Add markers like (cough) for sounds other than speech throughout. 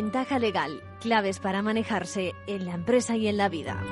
Ventaja legal, claves para manejarse en la empresa y en la vida.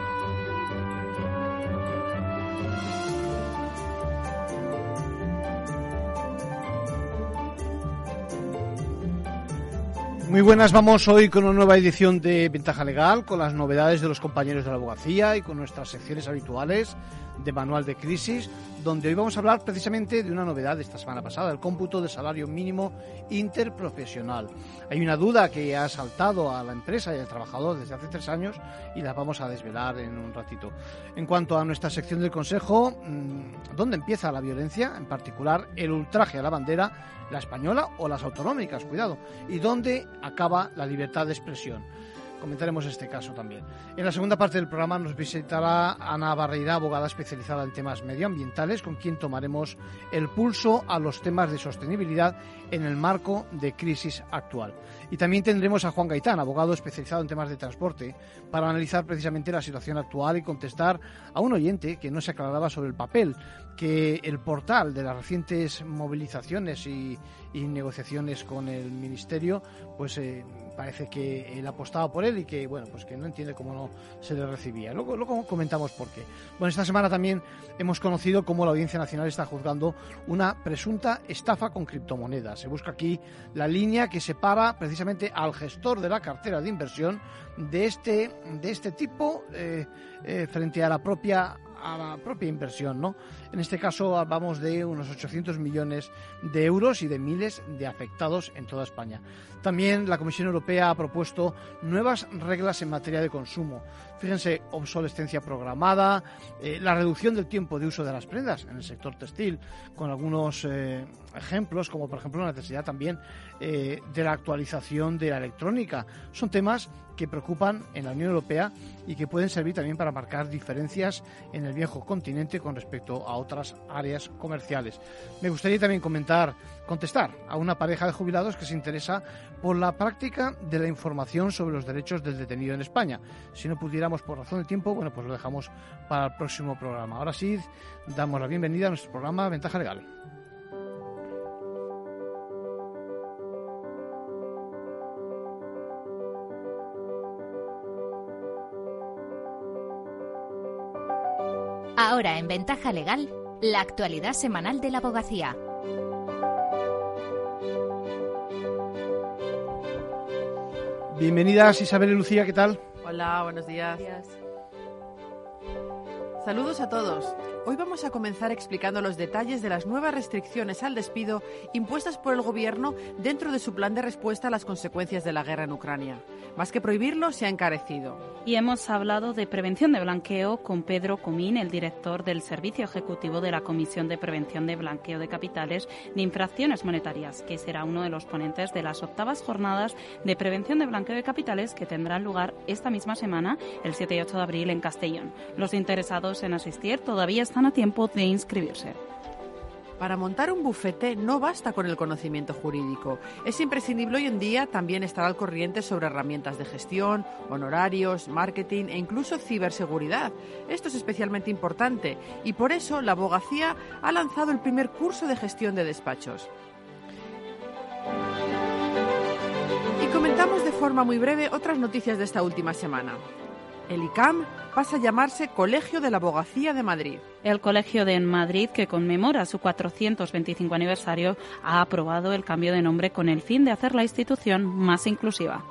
Muy buenas, vamos hoy con una nueva edición de Ventaja Legal, con las novedades de los compañeros de la abogacía y con nuestras secciones habituales de Manual de Crisis, donde hoy vamos a hablar precisamente de una novedad de esta semana pasada, el cómputo de salario mínimo interprofesional. Hay una duda que ha saltado a la empresa y al trabajador desde hace tres años y la vamos a desvelar en un ratito. En cuanto a nuestra sección del Consejo, mm, ¿dónde empieza la violencia? En particular, el ultraje a la bandera, la española o las autonómicas, cuidado. ¿Y dónde acaba la libertad de expresión? Comentaremos este caso también. En la segunda parte del programa nos visitará Ana Barreira, abogada especializada en temas medioambientales, con quien tomaremos el pulso a los temas de sostenibilidad en el marco de crisis actual. Y también tendremos a Juan Gaitán, abogado especializado en temas de transporte, para analizar precisamente la situación actual y contestar a un oyente que no se aclaraba sobre el papel que el portal de las recientes movilizaciones y, negociaciones con el Ministerio, pues eh, parece que él apostaba por él y que, bueno, pues que no entiende cómo no se le recibía. Luego, luego comentamos por qué. Bueno, esta semana también hemos conocido cómo la Audiencia Nacional está juzgando una presunta estafa con criptomonedas. Se busca aquí la línea que separa precisamente al gestor de la cartera de inversión de este, de este tipo eh, eh, frente a la propia a propia inversión, ¿no? En este caso hablamos de unos 800 millones de euros y de miles de afectados en toda España. También la Comisión Europea ha propuesto nuevas reglas en materia de consumo. Fíjense, obsolescencia programada, eh, la reducción del tiempo de uso de las prendas en el sector textil, con algunos eh, ejemplos, como por ejemplo la necesidad también eh, de la actualización de la electrónica. Son temas que preocupan en la Unión Europea y que pueden servir también para marcar diferencias en el viejo continente con respecto a otras áreas comerciales. Me gustaría también comentar, contestar a una pareja de jubilados que se interesa por la práctica de la información sobre los derechos del detenido en España. Si no pudiéramos por razón de tiempo, bueno, pues lo dejamos para el próximo programa. Ahora sí, damos la bienvenida a nuestro programa Ventaja Legal. Ahora en Ventaja Legal, la actualidad semanal de la abogacía. Bienvenidas Isabel y Lucía, ¿qué tal? Hola, buenos días. Saludos a todos. Hoy vamos a comenzar explicando los detalles de las nuevas restricciones al despido impuestas por el Gobierno dentro de su plan de respuesta a las consecuencias de la guerra en Ucrania. Más que prohibirlo, se ha encarecido. Y hemos hablado de prevención de blanqueo con Pedro Comín, el director del Servicio Ejecutivo de la Comisión de Prevención de Blanqueo de Capitales de Infracciones Monetarias, que será uno de los ponentes de las octavas jornadas de prevención de blanqueo de capitales que tendrán lugar esta misma semana, el 7 y 8 de abril, en Castellón. Los interesados en asistir todavía están a tiempo de inscribirse. Para montar un bufete no basta con el conocimiento jurídico. Es imprescindible hoy en día también estar al corriente sobre herramientas de gestión, honorarios, marketing e incluso ciberseguridad. Esto es especialmente importante y por eso la abogacía ha lanzado el primer curso de gestión de despachos. Y comentamos de forma muy breve otras noticias de esta última semana. El ICAM pasa a llamarse Colegio de la Abogacía de Madrid. El Colegio de Madrid, que conmemora su 425 aniversario, ha aprobado el cambio de nombre con el fin de hacer la institución más inclusiva.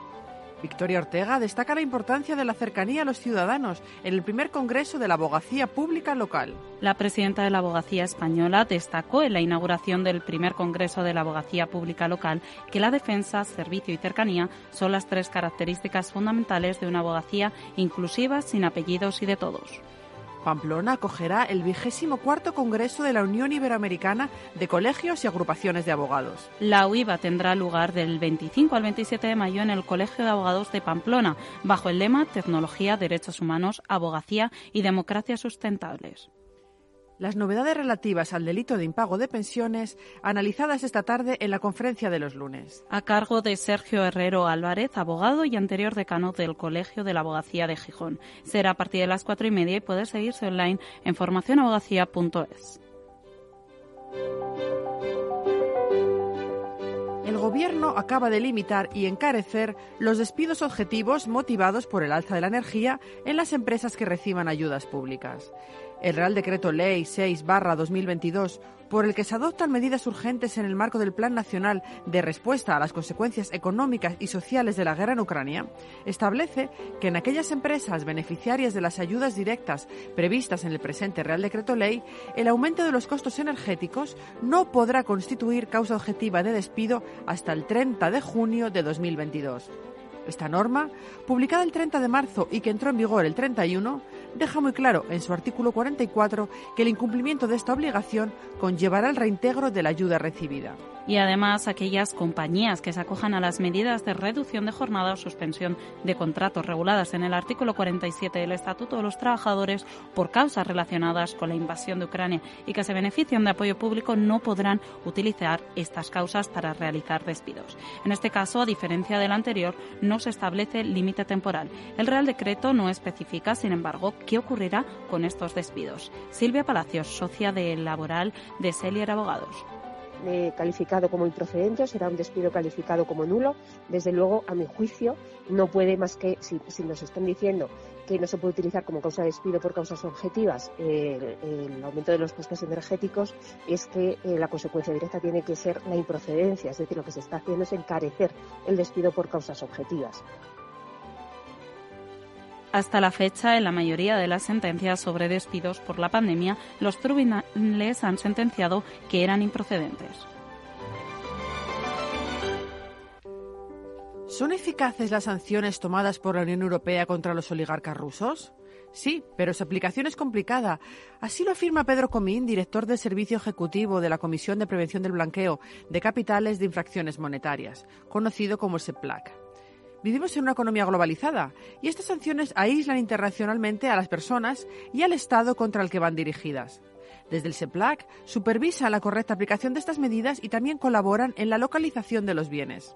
Victoria Ortega destaca la importancia de la cercanía a los ciudadanos en el primer Congreso de la Abogacía Pública Local. La presidenta de la Abogacía Española destacó en la inauguración del primer Congreso de la Abogacía Pública Local que la defensa, servicio y cercanía son las tres características fundamentales de una abogacía inclusiva, sin apellidos y de todos. Pamplona acogerá el vigésimo cuarto Congreso de la Unión Iberoamericana de Colegios y Agrupaciones de Abogados. La UIVA tendrá lugar del 25 al 27 de mayo en el Colegio de Abogados de Pamplona, bajo el lema Tecnología, Derechos Humanos, Abogacía y Democracia Sustentables. Las novedades relativas al delito de impago de pensiones analizadas esta tarde en la conferencia de los lunes. A cargo de Sergio Herrero Álvarez, abogado y anterior decano del Colegio de la Abogacía de Gijón. Será a partir de las cuatro y media y puede seguirse online en formacionabogacía.es. el Gobierno acaba de limitar y encarecer los despidos objetivos motivados por el alza de la energía en las empresas que reciban ayudas públicas. El Real Decreto Ley 6-2022, por el que se adoptan medidas urgentes en el marco del Plan Nacional de Respuesta a las Consecuencias Económicas y Sociales de la Guerra en Ucrania, establece que en aquellas empresas beneficiarias de las ayudas directas previstas en el presente Real Decreto Ley, el aumento de los costos energéticos no podrá constituir causa objetiva de despido hasta el 30 de junio de 2022. Esta norma, publicada el 30 de marzo y que entró en vigor el 31, deja muy claro en su artículo 44 que el incumplimiento de esta obligación conllevará el reintegro de la ayuda recibida y además aquellas compañías que se acojan a las medidas de reducción de jornada o suspensión de contratos reguladas en el artículo 47 del Estatuto de los Trabajadores por causas relacionadas con la invasión de Ucrania y que se benefician de apoyo público no podrán utilizar estas causas para realizar despidos. En este caso, a diferencia del anterior, no se establece límite temporal. El Real Decreto no especifica, sin embargo, qué ocurrirá con estos despidos. Silvia Palacios, socia de Laboral de Celier Abogados. Eh, calificado como improcedente será un despido calificado como nulo. Desde luego, a mi juicio, no puede más que, si, nos están diciendo que no se puede utilizar como causa de despido por causas objetivas el aumento de los costes energéticos, es que eh, la consecuencia directa tiene que ser la improcedencia, es decir, lo que se está haciendo es encarecer el despido por causas objetivas. Hasta la fecha, en la mayoría de las sentencias sobre despidos por la pandemia, los tribunales han sentenciado que eran improcedentes. ¿Son eficaces las sanciones tomadas por la Unión Europea contra los oligarcas rusos? Sí, pero su aplicación es complicada. Así lo afirma Pedro Comín, director del Servicio Ejecutivo de la Comisión de Prevención del Blanqueo de Capitales de Infracciones Monetarias, conocido como SEPLAC. Vivimos en una economía globalizada y estas sanciones aíslan internacionalmente a las personas y al Estado contra el que van dirigidas. Desde el SEPLAC supervisa la correcta aplicación de estas medidas y también colaboran en la localización de los bienes.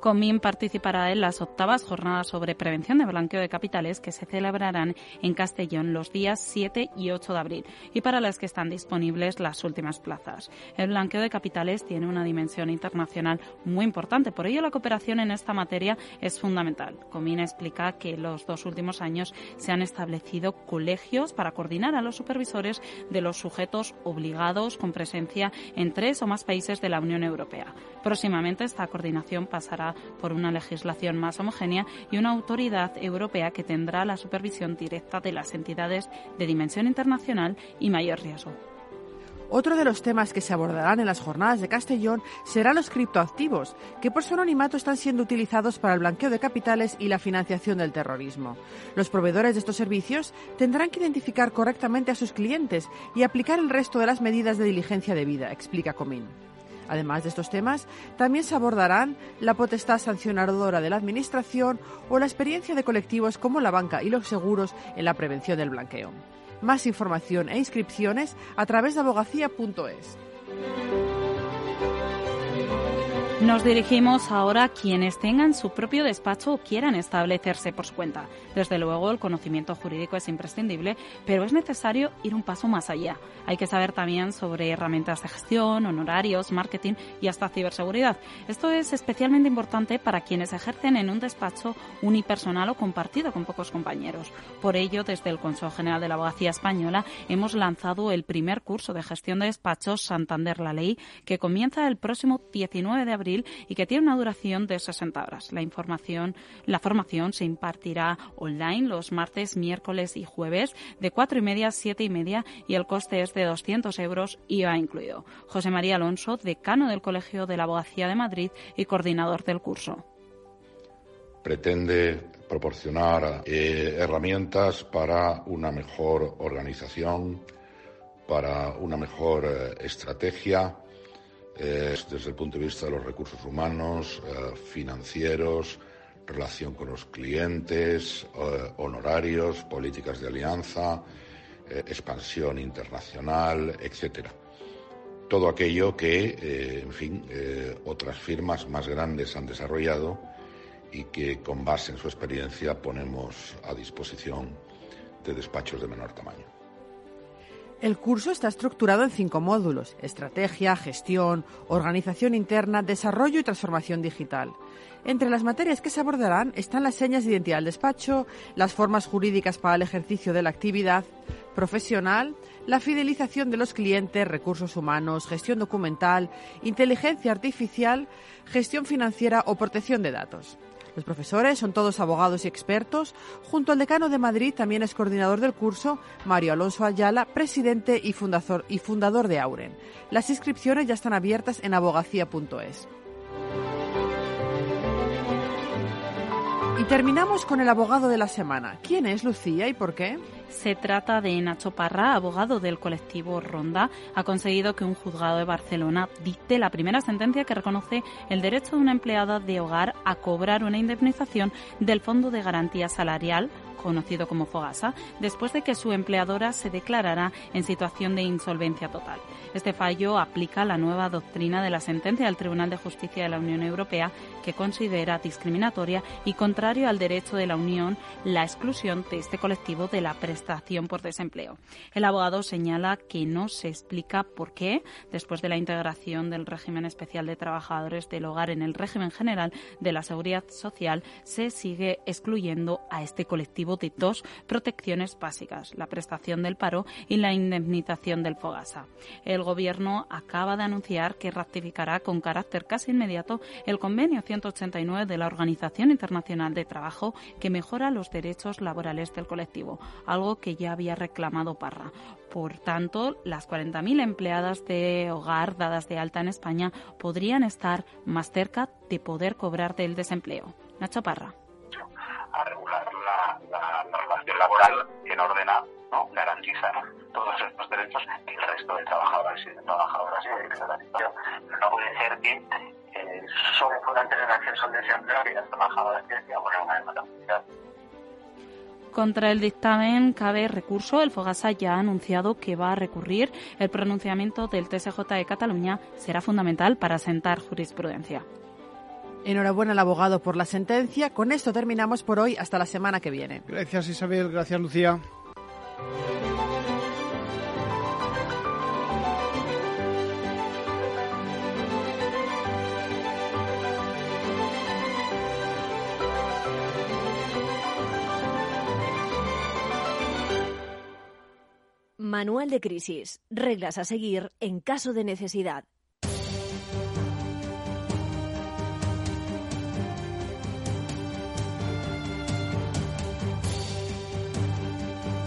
Comín participará en las octavas jornadas sobre prevención de blanqueo de capitales que se celebrarán en Castellón los días 7 y 8 de abril y para las que están disponibles las últimas plazas. El blanqueo de capitales tiene una dimensión internacional muy importante, por ello la cooperación en esta materia es fundamental. Comín explica que los dos últimos años se han establecido colegios para coordinar a los supervisores de los sujetos obligados con presencia en tres o más países de la Unión Europea. Próximamente esta coordinación pasará por una legislación más homogénea y una autoridad europea que tendrá la supervisión directa de las entidades de dimensión internacional y mayor riesgo. Otro de los temas que se abordarán en las jornadas de Castellón serán los criptoactivos, que por su anonimato están siendo utilizados para el blanqueo de capitales y la financiación del terrorismo. Los proveedores de estos servicios tendrán que identificar correctamente a sus clientes y aplicar el resto de las medidas de diligencia debida, explica Comín. Además de estos temas, también se abordarán la potestad sancionadora de la Administración o la experiencia de colectivos como la banca y los seguros en la prevención del blanqueo. Más información e inscripciones a través de abogacía.es. Nos dirigimos ahora a quienes tengan su propio despacho o quieran establecerse por su cuenta. Desde luego, el conocimiento jurídico es imprescindible, pero es necesario ir un paso más allá. Hay que saber también sobre herramientas de gestión, honorarios, marketing y hasta ciberseguridad. Esto es especialmente importante para quienes ejercen en un despacho unipersonal o compartido con pocos compañeros. Por ello, desde el Consejo General de la Abogacía Española hemos lanzado el primer curso de gestión de despachos Santander La Ley, que comienza el próximo 19 de abril y que tiene una duración de 60 horas. La información, la formación se impartirá online los martes, miércoles y jueves de 4 y media a 7 y media y el coste es de 200 euros IVA incluido. José María Alonso, decano del Colegio de la Abogacía de Madrid y coordinador del curso. Pretende proporcionar eh, herramientas para una mejor organización, para una mejor eh, estrategia desde el punto de vista de los recursos humanos, eh, financieros, relación con los clientes, eh, honorarios, políticas de alianza, eh, expansión internacional, etcétera. Todo aquello que, en fin, otras firmas más grandes han desarrollado y que con base en su experiencia ponemos a disposición de despachos de menor tamaño. El curso está estructurado en cinco módulos, estrategia, gestión, organización interna, desarrollo y transformación digital. Entre las materias que se abordarán están las señas de identidad del despacho, las formas jurídicas para el ejercicio de la actividad profesional, la fidelización de los clientes, recursos humanos, gestión documental, inteligencia artificial, gestión financiera o protección de datos. Los profesores son todos abogados y expertos. Junto al decano de Madrid también es coordinador del curso Mario Alonso Ayala, presidente y fundador, de Auren. Las inscripciones ya están abiertas en abogacía.es. Y terminamos con el abogado de la semana. ¿Quién es Lucía y por qué? Se trata de Nacho Parra, abogado del colectivo Ronda. Ha conseguido que un juzgado de Barcelona dicte la primera sentencia que reconoce el derecho de una empleada de hogar a cobrar una indemnización del Fondo de Garantía Salarial conocido como Fogasa, después de que su empleadora se declarara en situación de insolvencia total. Este fallo aplica la nueva doctrina de la sentencia del Tribunal de Justicia de la Unión Europea que considera discriminatoria y contrario al derecho de la Unión la exclusión de este colectivo de la prestación por desempleo. El abogado señala que no se explica por qué, después de la integración del régimen especial de trabajadores del hogar en el régimen general de la seguridad social, se sigue excluyendo a este colectivo de dos protecciones básicas, la prestación del paro y la indemnización del Fogasa. Gobierno acaba de anunciar que ratificará con carácter casi inmediato el convenio 189 de la Organización Internacional de Trabajo que mejora los derechos laborales del colectivo, algo que ya había reclamado Parra. Por tanto, las 40.000 empleadas de hogar dadas de alta en España podrían estar más cerca de poder cobrar del desempleo. Nacho Parra a regular la, relación laboral que ordena, ¿no? garantiza todos estos derechos resto de trabajadores y de trabajadoras y de situación. No puede ser que eh, solo puedan tener acceso al desempleo aquellas trabajadoras que en una demanda contra el dictamen cabe recurso. El Fogasa ya ha anunciado que va a recurrir. El pronunciamiento del TSJ de Cataluña será fundamental para sentar jurisprudencia. Enhorabuena al abogado por la sentencia. Con esto terminamos por hoy. Hasta la semana que viene. Gracias Isabel, gracias Lucía. Manual de crisis. Reglas a seguir en caso de necesidad.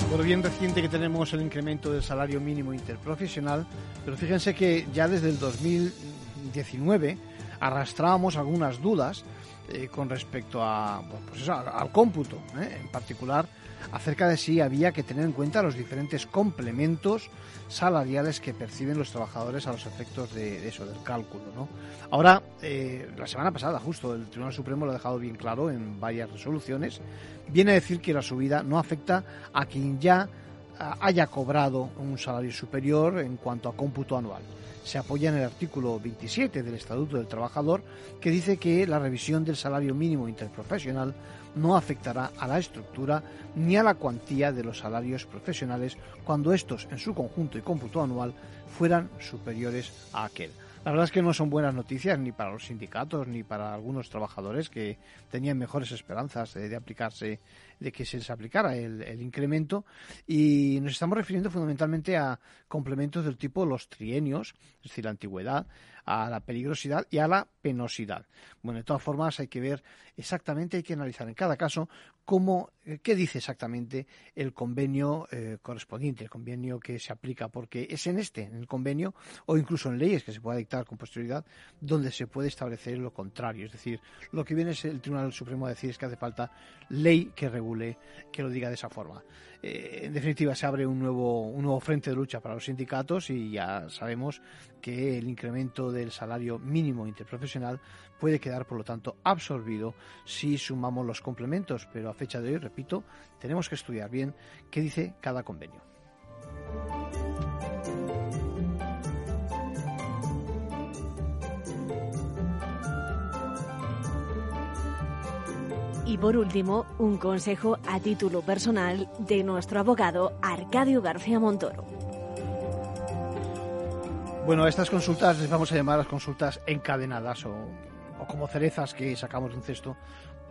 Por bien reciente que tenemos el incremento del salario mínimo interprofesional, pero fíjense que ya desde el 2019 arrastrábamos algunas dudas eh, con respecto a, pues al cómputo, ¿eh? en particular acerca de si había que tener en cuenta los diferentes complementos salariales que perciben los trabajadores a los efectos de, eso, del cálculo. ¿no? Ahora, eh, la semana pasada, justo, el Tribunal Supremo lo ha dejado bien claro en varias resoluciones, viene a decir que la subida no afecta a quien ya ah, haya cobrado un salario superior en cuanto a cómputo anual se apoya en el artículo 27 del Estatuto del Trabajador, que dice que la revisión del salario mínimo interprofesional no afectará a la estructura ni a la cuantía de los salarios profesionales cuando estos, en su conjunto y cómputo anual, fueran superiores a aquel. La verdad es que no son buenas noticias ni para los sindicatos ni para algunos trabajadores que tenían mejores esperanzas de, aplicarse, de que se les aplicara el, el, incremento. Y nos estamos refiriendo fundamentalmente a complementos del tipo los trienios, es decir, la antigüedad, a la peligrosidad y a la penosidad. Bueno, de todas formas hay que ver exactamente, hay que analizar en cada caso cómo, eh, qué dice exactamente el convenio eh, correspondiente, el convenio que se aplica, porque es en este, en el convenio, o incluso en leyes que se pueda dictar con posterioridad, donde se puede establecer lo contrario. Es decir, lo que viene es el Tribunal Supremo a decir es que hace falta ley que regule, que lo diga de esa forma. Eh, en definitiva, se abre un nuevo, un nuevo frente de lucha para los sindicatos y ya sabemos que el incremento del salario mínimo interprofesional puede quedar, por lo tanto, absorbido si sumamos los complementos. Pero a fecha de hoy, repito, tenemos que estudiar bien qué dice cada convenio. Y por último, un consejo a título personal de nuestro abogado Arcadio García Montoro. Bueno, a estas consultas les vamos a llamar las consultas encadenadas o, o como cerezas que sacamos de un cesto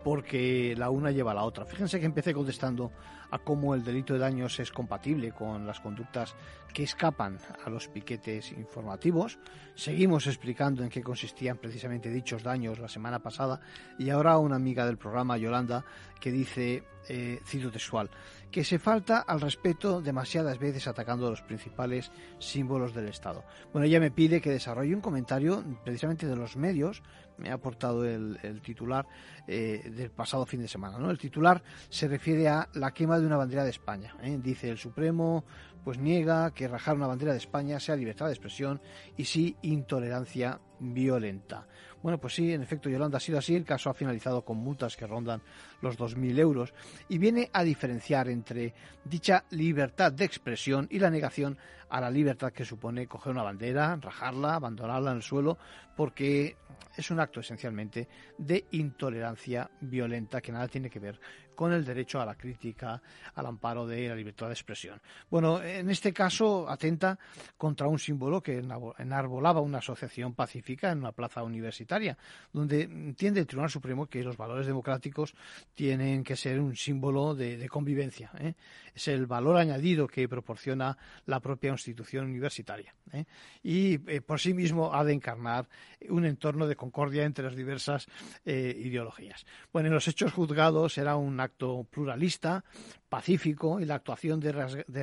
porque la una lleva a la otra. Fíjense que empecé contestando a cómo el delito de daños es compatible con las conductas que escapan a los piquetes informativos. Seguimos explicando en qué consistían precisamente dichos daños la semana pasada y ahora una amiga del programa, Yolanda, que dice, eh, cito textual, que se falta al respeto demasiadas veces atacando a los principales símbolos del Estado. Bueno, ella me pide que desarrolle un comentario precisamente de los medios, me ha aportado el, titular eh, del pasado fin de semana. ¿no? El titular se refiere a la quema de una bandera de España. ¿eh? Dice el Supremo pues niega que rajar una bandera de España sea libertad de expresión y sí intolerancia violenta. Bueno, pues sí, en efecto, Yolanda, ha sido así. El caso ha finalizado con multas que rondan los 2.000 euros y viene a diferenciar entre dicha libertad de expresión y la negación a la libertad que supone coger una bandera, rajarla, abandonarla en el suelo, porque es un acto esencialmente de intolerancia violenta que nada tiene que ver con el derecho a la crítica, al amparo de la libertad de expresión. Bueno, en este caso atenta contra un símbolo que enarbolaba una asociación pacífica en una plaza universitaria, donde entiende el Tribunal Supremo que los valores democráticos tienen que ser un símbolo de, convivencia. ¿eh? Es el valor añadido que proporciona la propia institución universitaria. ¿eh? Y eh, por sí mismo ha de encarnar un entorno de concordia entre las diversas ideologías. Bueno, en los hechos juzgados era un acto pluralista, pacífico, y la actuación de,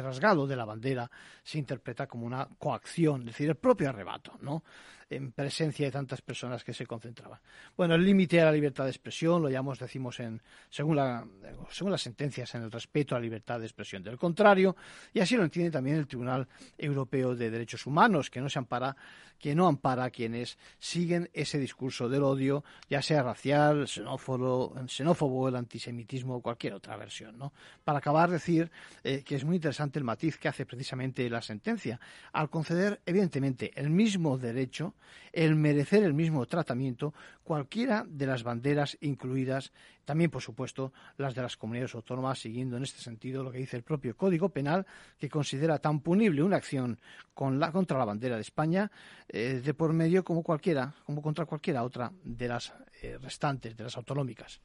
rasgado de la bandera se interpreta como una coacción, es decir, el propio arrebato, ¿no? en presencia de tantas personas que se concentraban. Bueno, el límite a la libertad de expresión lo llamamos, decimos, en, según, la, según las sentencias, en el respeto a la libertad de expresión. Del contrario, y así lo entiende también el Tribunal Europeo de Derechos Humanos, que no se ampara, que no ampara a quienes siguen ese discurso del odio, ya sea racial, xenófobo, xenófobo el antisemitismo o cualquier otra versión. ¿no? Para acabar, decir eh, que es muy interesante el matiz que hace precisamente la sentencia, al conceder, evidentemente, el mismo derecho el merecer el mismo tratamiento cualquiera de las banderas incluidas, también por supuesto las de las comunidades autónomas, siguiendo en este sentido lo que dice el propio Código Penal, que considera tan punible una acción contra la bandera de España eh, de por medio como cualquiera, como contra cualquiera otra de las eh, restantes, de las autonómicas.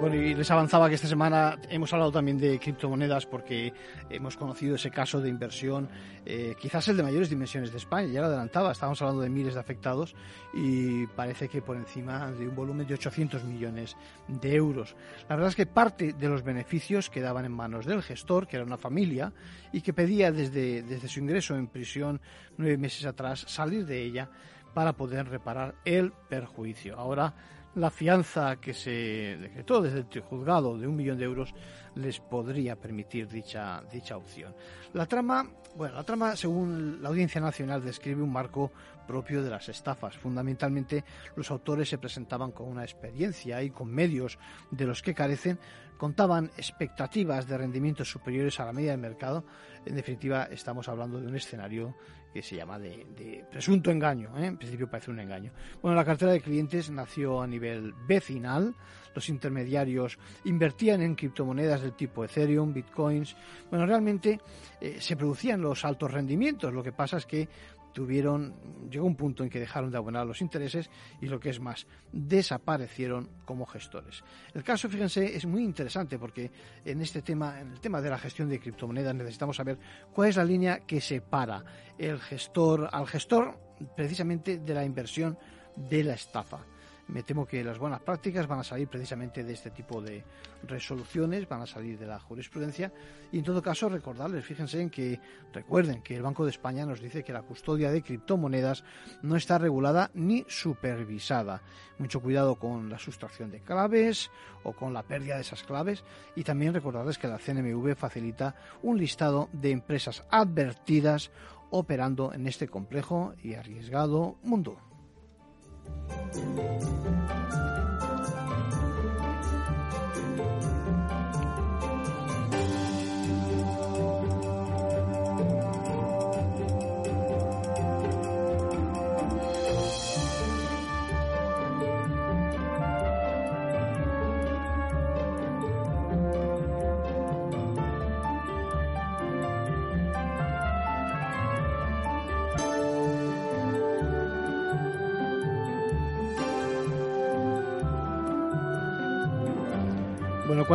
Bueno, y les avanzaba que esta semana hemos hablado también de criptomonedas porque hemos conocido ese caso de inversión, eh, quizás el de mayores dimensiones de España, ya lo adelantaba, estábamos hablando de miles de afectados y parece que por encima de un volumen de 800 millones de euros. La verdad es que parte de los beneficios quedaban en manos del gestor, que era una familia, y que pedía desde, desde su ingreso en prisión nueve meses atrás salir de ella para poder reparar el perjuicio. Ahora la fianza que se decretó desde el juzgado de un millón de euros les podría permitir dicha, dicha opción. La trama, bueno, la trama, según la Audiencia Nacional, describe un marco propio de las estafas. Fundamentalmente, los autores se presentaban con una experiencia y con medios de los que carecen, contaban expectativas de rendimientos superiores a la media del mercado. En definitiva, estamos hablando de un escenario que se llama de, presunto engaño. ¿eh? En principio parece un engaño. Bueno, la cartera de clientes nació a nivel vecinal. Los intermediarios invertían en criptomonedas del tipo Ethereum, Bitcoins. Bueno, realmente eh, se producían los altos rendimientos. Lo que pasa es que tuvieron, llegó un punto en que dejaron de abonar los intereses y lo que es más, desaparecieron como gestores. El caso, fíjense, es muy interesante porque en este tema, en el tema de la gestión de criptomonedas, necesitamos saber cuál es la línea que separa el gestor al gestor precisamente de la inversión de la estafa me temo que las buenas prácticas van a salir precisamente de este tipo de resoluciones, van a salir de la jurisprudencia y en todo caso recordarles, fíjense en que recuerden que el Banco de España nos dice que la custodia de criptomonedas no está regulada ni supervisada. Mucho cuidado con la sustracción de claves o con la pérdida de esas claves y también recordarles que la CNMV facilita un listado de empresas advertidas operando en este complejo y arriesgado mundo. ねえねえねえねえねえねえ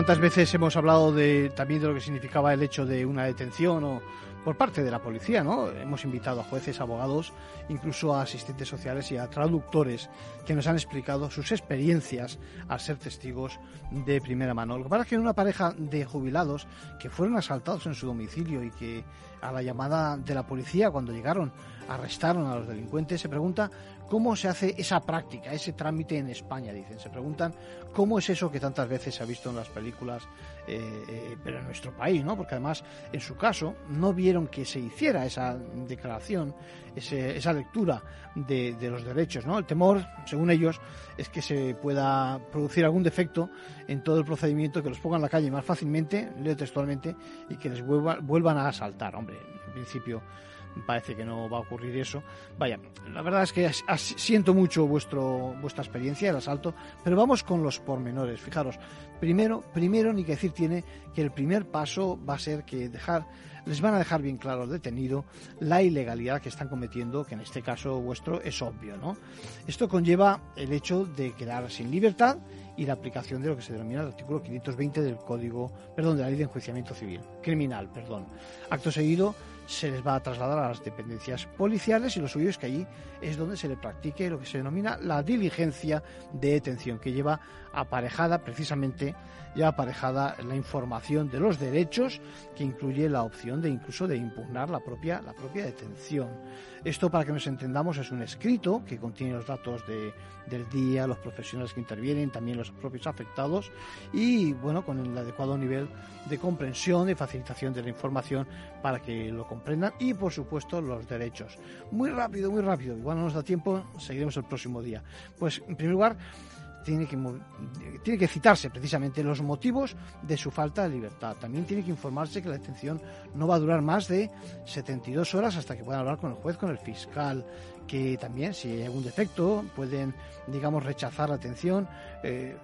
¿cuántas veces hemos hablado de, también de lo que significaba el hecho de una detención o por parte de la policía, ¿no? Hemos invitado a jueces, abogados, incluso a asistentes sociales y a traductores que nos han explicado sus experiencias al ser testigos de primera mano. Lo que pasa es que en una pareja de jubilados que fueron asaltados en su domicilio y que a la llamada de la policía cuando llegaron arrestaron a los delincuentes, se pregunta ¿Cómo se hace esa práctica, ese trámite en España? Dicen. Se preguntan cómo es eso que tantas veces se ha visto en las películas, eh, eh, pero en nuestro país, ¿no? Porque además, en su caso, no que se hiciera esa declaración, esa lectura de, los derechos, ¿no? El temor, según ellos, es que se pueda producir algún defecto en todo el procedimiento, que los pongan en la calle más fácilmente, leo textualmente, y que les vuelvan a asaltar. Hombre, en principio parece que no va a ocurrir eso. Vaya, la verdad es que siento mucho vuestro, vuestra experiencia, el asalto, pero vamos con los pormenores. Fijaros, primero, primero ni que decir tiene que el primer paso va a ser que dejar, les van a dejar bien claro detenido la ilegalidad que están cometiendo, que en este caso vuestro es obvio, ¿no? Esto conlleva el hecho de quedar sin libertad y la aplicación de lo que se denomina el artículo 520 del Código, perdón, de la Ley de Enjuiciamiento Civil, criminal, perdón. Acto seguido, se les va a trasladar a las dependencias policiales y lo suyo es que allí es donde se le practique lo que se denomina la diligencia de detención, que lleva aparejada precisamente ya aparejada la información de los derechos que incluye la opción de incluso de impugnar la propia la propia detención. Esto, para que nos entendamos, es un escrito que contiene los datos de, del día, los profesionales que intervienen, también los propios afectados y, bueno, con el adecuado nivel de comprensión y facilitación de la información para que lo comprendan y, por supuesto, los derechos. Muy rápido, muy rápido. Igual no nos da tiempo, seguiremos el próximo día. Pues, en primer lugar, tiene que, tiene que citarse precisamente los motivos de su falta de libertad. También tiene que informarse que la detención no va a durar más de 72 horas hasta que puedan hablar con el juez, con el fiscal, que también si hay algún defecto pueden, digamos, rechazar la detención eh,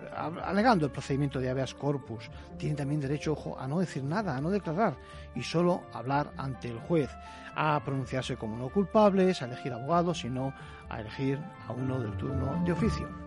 alegando el procedimiento de habeas corpus. Tienen también derecho, ojo, a no decir nada, a no declarar y solo hablar ante el juez, a pronunciarse como no culpables, a elegir abogados, sino a elegir a uno del turno de oficio.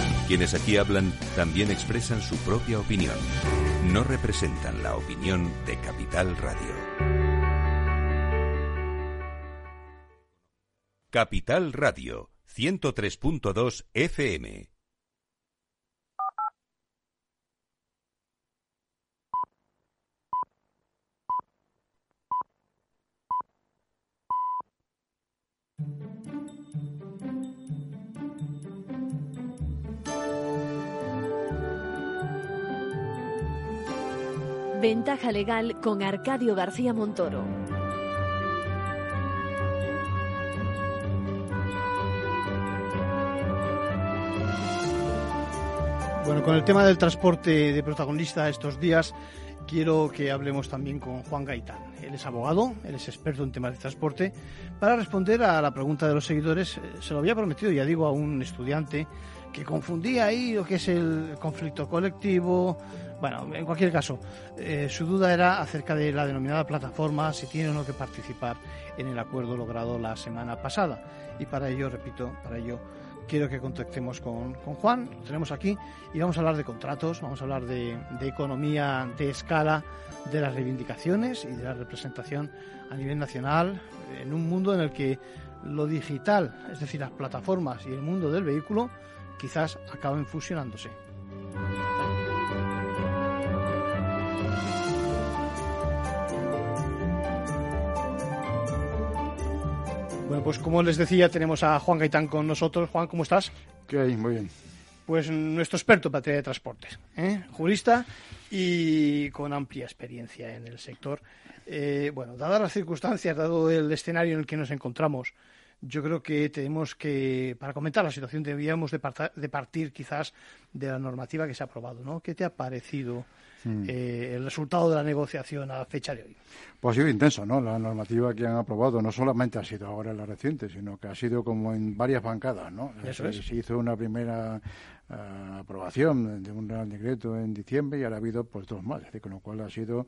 Quienes aquí hablan también expresan su propia opinión. No representan la opinión de Capital Radio. Capital Radio, 103.2 FM. Ventaja legal con Arcadio García Montoro. Bueno, con el tema del transporte de protagonista estos días, quiero que hablemos también con Juan Gaitán. Él es abogado, él es experto en temas de transporte. Para responder a la pregunta de los seguidores, eh, se lo había prometido, ya digo, a un estudiante que confundía ahí lo que es el conflicto colectivo. Bueno, en cualquier caso, eh, su duda era acerca de la denominada plataforma, si tiene o no que participar en el acuerdo logrado la semana pasada. Y para ello, repito, para ello quiero que contactemos con, con, Juan, lo tenemos aquí, y vamos a hablar de contratos, vamos a hablar de, de, economía de escala, de las reivindicaciones y de la representación a nivel nacional en un mundo en el que lo digital, es decir, las plataformas y el mundo del vehículo, quizás acaben fusionándose. Bueno, pues como les decía, tenemos a Juan Gaitán con nosotros. Juan, ¿cómo estás? ¿Qué hay? Muy bien. Pues nuestro experto en materia de transportes, ¿eh? jurista y con amplia experiencia en el sector. Eh, bueno, dadas las circunstancias, dado el escenario en el que nos encontramos, yo creo que tenemos que, para comentar la situación, deberíamos de, partir, de partir quizás de la normativa que se ha aprobado, ¿no? ¿Qué te ha parecido mm. eh, el resultado de la negociación a fecha de hoy? Pues ha sido intenso, ¿no? La normativa que han aprobado no solamente ha sido ahora la reciente, sino que ha sido como en varias bancadas, ¿no? Eso es. Se hizo una primera uh, aprobación de un Real Decreto en diciembre y ahora ha habido pues dos más, con lo cual ha sido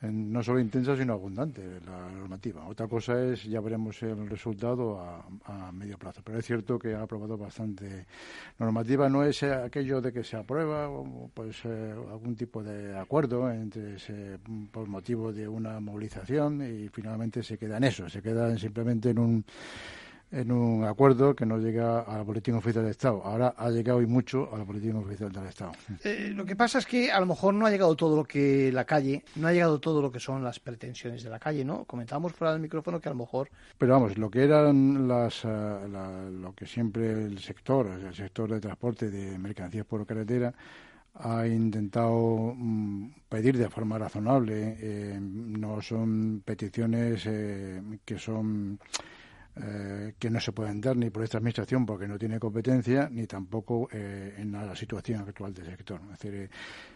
eh, no solo intensa sino abundante la normativa. Otra cosa es, ya veremos el resultado a, a medio plazo, pero es cierto que ha aprobado bastante normativa. No es aquello de que se aprueba pues eh, algún tipo de acuerdo entre ese, por motivo de una movilización y finalmente se queda en eso, se queda simplemente en un en un acuerdo que no llega al boletín oficial del Estado. Ahora ha llegado y mucho al boletín oficial del Estado. Eh, lo que pasa es que a lo mejor no ha llegado todo lo que la calle, no ha llegado todo lo que son las pretensiones de la calle, ¿no? Comentábamos fuera del micrófono que a lo mejor. Pero vamos, lo que eran las, uh, la, lo que siempre el sector, el sector de transporte de mercancías por carretera ha intentado mm, pedir de forma razonable. Eh, no son peticiones eh, que son eh, que no se pueden dar ni por esta administración porque no tiene competencia ni tampoco eh, en la situación actual del sector. Es decir,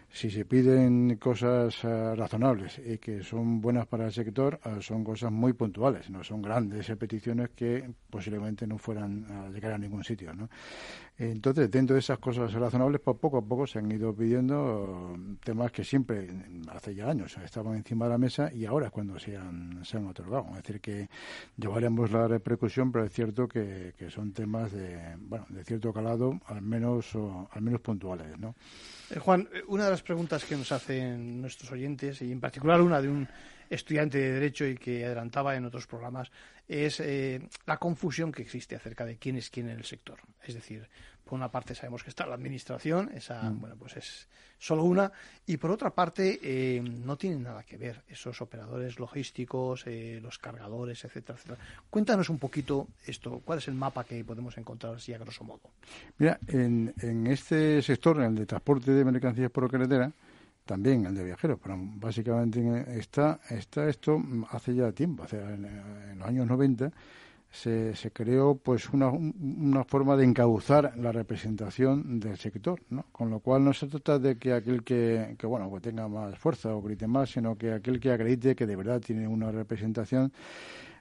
si se piden cosas uh, razonables y que son buenas para el sector, uh, son cosas muy puntuales, no son grandes peticiones que posiblemente no fueran a llegar a ningún sitio. ¿no? Entonces, dentro de esas cosas razonables, pues poco a poco se han ido pidiendo uh, temas que siempre, hace ya años, estaban encima de la mesa y ahora es cuando se han, se han otorgado. Es decir, que llevaremos la repercusión, pero es cierto que, que son temas de, bueno, de cierto calado, al menos, al menos puntuales. ¿no? Eh, Juan, una de las preguntas que nos hacen nuestros oyentes, y en particular una de un estudiante de Derecho y que adelantaba en otros programas, es eh, la confusión que existe acerca de quién es quién en el sector. Es decir, por una parte sabemos que está la administración, esa, mm. bueno, pues es solo una, y por otra parte eh, no tienen nada que ver esos operadores logísticos, eh, los cargadores, etcétera, etcétera. Cuéntanos un poquito esto, ¿cuál es el mapa que podemos encontrar así a grosso modo? Mira, en, en este sector, en el de transporte de mercancías por carretera, también el de viajeros, pero básicamente está, está esto hace ya tiempo, hace, en, en los años 90 se, se creó pues una, una forma de encauzar la representación del sector, ¿no? Con lo cual no se trata de que aquel que, que bueno, pues tenga más fuerza o grite más, sino que aquel que acredite que de verdad tiene una representación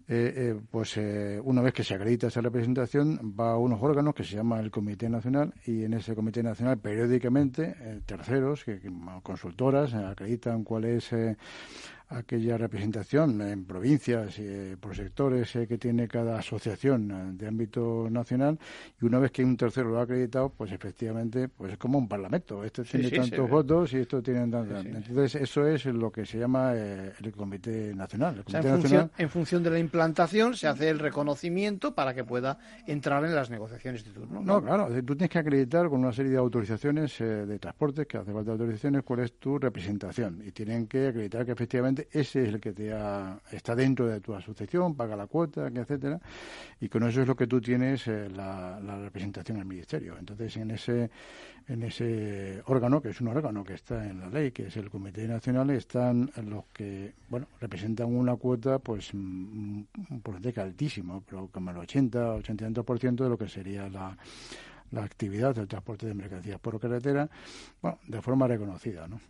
eh, eh, pues eh, una vez que se acredita esa representación va a unos órganos que se llama el Comité Nacional y en ese Comité Nacional periódicamente eh, terceros, que, consultoras, acreditan cuál es aquella representación en provincias y eh, por sectores eh, que tiene cada asociación eh, de ámbito nacional y una vez que un tercero lo ha acreditado pues efectivamente pues es como un parlamento. Este sí, tiene sí, tantos votos y esto tiene tantos entonces eso es lo que se llama eh, el comité nacional, el comité o sea, en, nacional... Función, en función de la implantación se hace el reconocimiento para que pueda entrar en las negociaciones de turno no, no claro tú tienes que acreditar con una serie de autorizaciones eh, de transporte que hace falta autorizaciones cuál es tu representación. Y tienen que acreditar que efectivamente ese es el que te ha, está dentro de tu asociación, paga la cuota, etcétera, y con eso es lo que tú tienes eh, la, la, representación al ministerio. Entonces, en ese, en ese órgano, que es un órgano que está en la ley, que es el Comité Nacional, están los que, bueno, representan una cuota, pues, un porcentaje altísimo, pero como el 80, 82% de lo que sería la la actividad del transporte de mercancías por carretera, bueno, de forma reconocida, ¿no?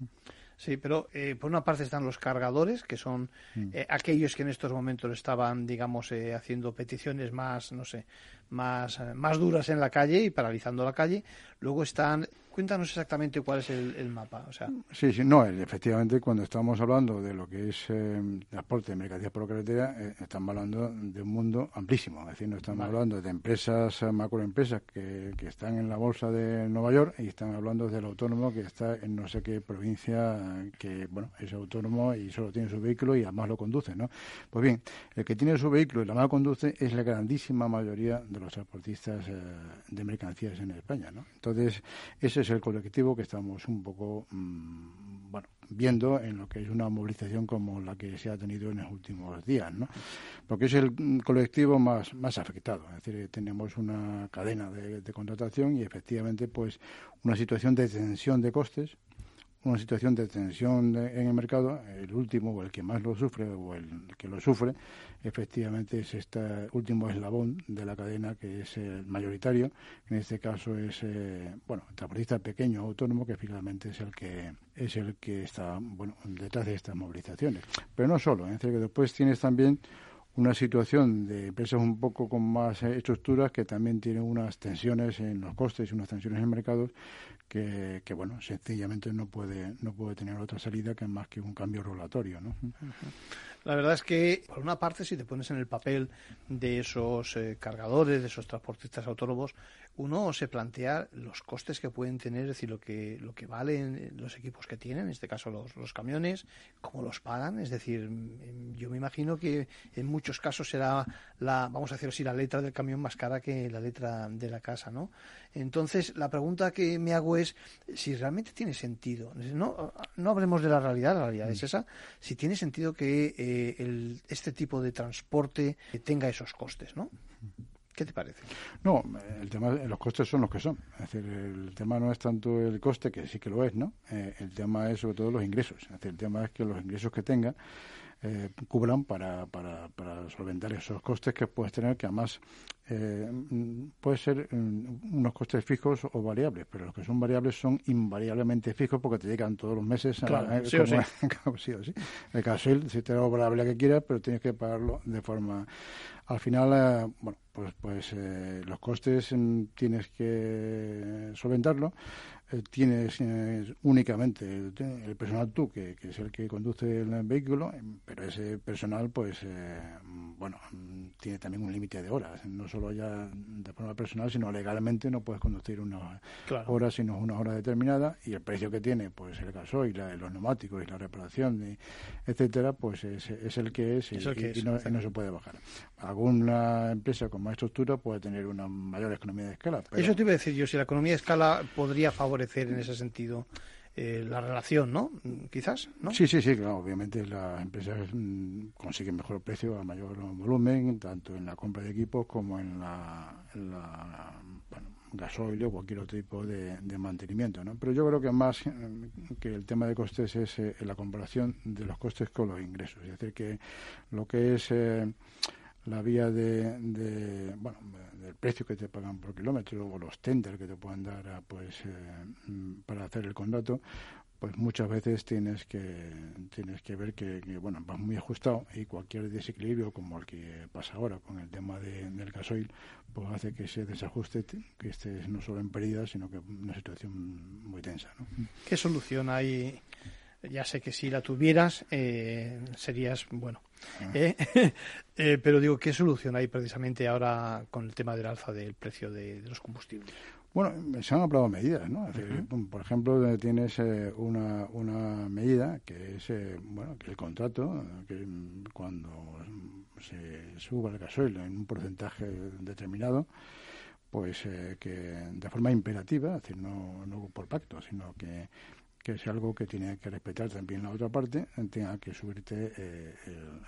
Sí, pero eh, por una parte están los cargadores, que son mm. eh, aquellos que en estos momentos estaban, digamos, eh, haciendo peticiones más, no sé, más, más duras en la calle y paralizando la calle. Luego están Cuéntanos exactamente cuál es el, mapa. O sea. Sí, sí, no, efectivamente, cuando estamos hablando de lo que es eh, transporte de mercancías por carretera, eh, estamos hablando de un mundo amplísimo. Es decir, no estamos hablando de empresas, eh, macroempresas que, que están en la bolsa de Nueva York y están hablando del autónomo que está en no sé qué provincia, que, bueno, es autónomo y solo tiene su vehículo y además lo conduce, ¿no? Pues bien, el que tiene su vehículo y la más conduce es la grandísima mayoría de los transportistas de mercancías en España. Entonces, ese es el colectivo que estamos un poco mm, bueno, viendo en lo que es una movilización como la que se ha tenido en los últimos días. Porque es el colectivo más, afectado, es decir, tenemos una cadena de, de contratación y efectivamente pues una situación de tensión de costes una situación de tensión en el mercado, el último o el que más lo sufre o el que lo sufre, efectivamente es este último eslabón de la cadena que es el mayoritario. En este caso es, eh, bueno, el transportista pequeño autónomo que finalmente es el que es el que está, bueno, detrás de estas movilizaciones. Pero no solo, es decir, que después tienes también una situación de empresas un poco con más estructuras que también tienen unas tensiones en los costes y unas tensiones en el mercado que, que, bueno, sencillamente no puede, no puede tener otra salida que más que un cambio regulatorio, ¿no? La verdad es que, por una parte, si te pones en el papel de esos eh, cargadores, de esos transportistas autónomos, uno se plantea los costes que pueden tener, es decir, lo que, lo que valen los equipos que tienen, en este caso los, los camiones, cómo los pagan. Es decir, mm, yo me imagino que en muchos casos será la, vamos a decir así, la letra del camión más cara que la letra de la casa, ¿no? Entonces, la pregunta que me hago es si realmente tiene sentido. No, no hablemos de la realidad, la realidad es mm. esa, si tiene sentido que eh, el, este tipo de transporte tenga esos costes, ¿no? ¿Qué te parece? No, el tema, los costes son los que son. Es decir, el tema no es tanto el coste, que sí que lo es, ¿no? Eh, el tema es sobre todo los ingresos. Es decir, el tema es que los ingresos que tenga eh, cubran para, para, para solventar esos costes que puedes tener, que además eh, puede ser mm, unos costes fijos o variables, pero los que son variables son invariablemente fijos porque te llegan todos los meses. Claro, a, sí, o sí. (laughs) sí o sí. El caso si te da variable que quieras, pero tienes que pagarlo de forma al final, eh, bueno, pues, pues eh, los costes mm, tienes que solventarlo. Eh, tienes únicamente el, personal tú, que, es el que conduce el vehículo, pero ese personal, pues, bueno, mm, tiene también un límite de horas. No solo ya de forma personal, sino legalmente no puedes conducir unas horas, sino una hora determinada. Y el precio que tiene, pues, el gasoil, los neumáticos y la reparación, etcétera, pues es, es, el que es, y, no, y no se puede bajar alguna empresa con más estructura puede tener una mayor economía de escala. Eso te iba a decir yo, si la economía de escala podría favorecer en ese sentido eh, la relación, ¿no? Quizás, ¿no? Sí, sí, sí, claro. Obviamente las empresas mm, consiguen mejor precio a mayor volumen, tanto en la compra de equipos como en la, gasoil o cualquier otro tipo de, mantenimiento, ¿no? Pero yo creo que más mm, que el tema de costes es eh, la comparación de los costes con los ingresos. Es decir, que lo que es... Eh, la vía de, bueno, del precio que te pagan por kilómetro o los tenders que te pueden dar pues eh, mm, para hacer el contrato pues muchas veces tienes que tienes que ver que, bueno vas muy ajustado y cualquier desequilibrio como el que pasa ahora con el tema del gasoil pues hace que ese desajuste que estés no solo en pérdida sino que una situación muy tensa ¿no? qué solución hay ya sé que si la tuvieras eh, serías bueno ah. ¿eh? (laughs) Eh, pero digo qué solución hay precisamente ahora con el tema del alza del precio de, los combustibles bueno se han aprobado medidas no por ejemplo tienes una, una medida que es bueno que el contrato que cuando se suba el gasoil en un porcentaje determinado pues que de forma imperativa, es decir, no, no por pacto, sino que que es algo que tiene que respetar también la otra parte, tenga que subirte eh,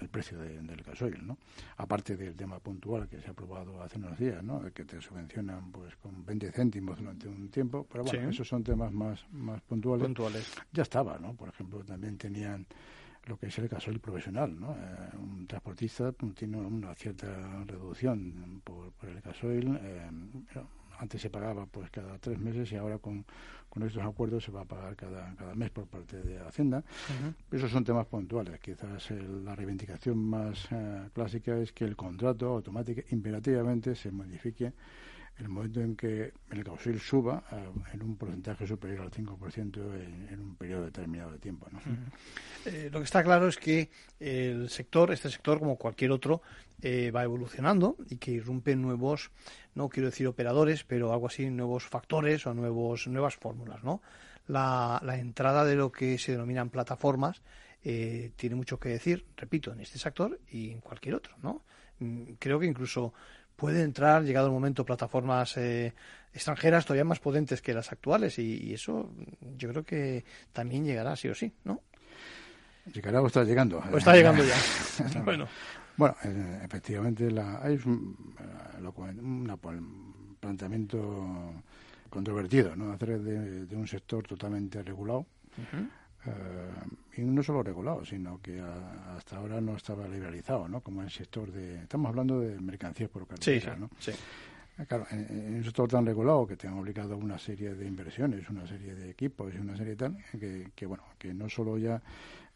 el, precio del gasoil, ¿no? Aparte del tema puntual que se ha aprobado hace unos días, ¿no? Que te subvencionan pues con 20 céntimos durante un tiempo, pero bueno, esos son temas más, más puntuales. puntuales. Ya estaba, ¿no? Por ejemplo, también tenían lo que es el gasoil profesional, ¿no? Eh, un transportista tiene una cierta reducción por, el gasoil, eh, antes se pagaba pues cada tres meses y ahora con, con estos acuerdos se va a pagar cada, cada mes por parte de Hacienda. Esos son temas puntuales. Quizás la reivindicación más eh, clásica es que el contrato automáticamente, imperativamente se modifique el momento en que el causil suba eh, en un porcentaje superior al 5% en, en, un periodo determinado de tiempo. ¿no? eh, lo que está claro es que el sector, este sector, como cualquier otro, eh, va evolucionando y que irrumpen nuevos, no quiero decir operadores, pero algo así, nuevos factores o nuevos, nuevas fórmulas. ¿no? La, la entrada de lo que se denominan plataformas eh, tiene mucho que decir, repito, en este sector y en cualquier otro. ¿no? Mm, creo que incluso puede entrar, llegado el momento, plataformas eh, extranjeras todavía más potentes que las actuales y, y, eso yo creo que también llegará sí o sí, ¿no? Llegará o está llegando. O está llegando ya. (laughs) bueno. Bueno, eh, efectivamente la, hay un, un planteamiento controvertido, ¿no? Hacer de, de un sector totalmente regulado. Uh -huh. Uh, y no solo regulado, sino que a, hasta ahora no estaba liberalizado, ¿no? Como el sector de... Estamos hablando de mercancías por carretera, sí, ¿no? Sí. Claro, en, en, un sector tan regulado que te han obligado una serie de inversiones, una serie de equipos y una serie de tal, que, que bueno, que no solo ya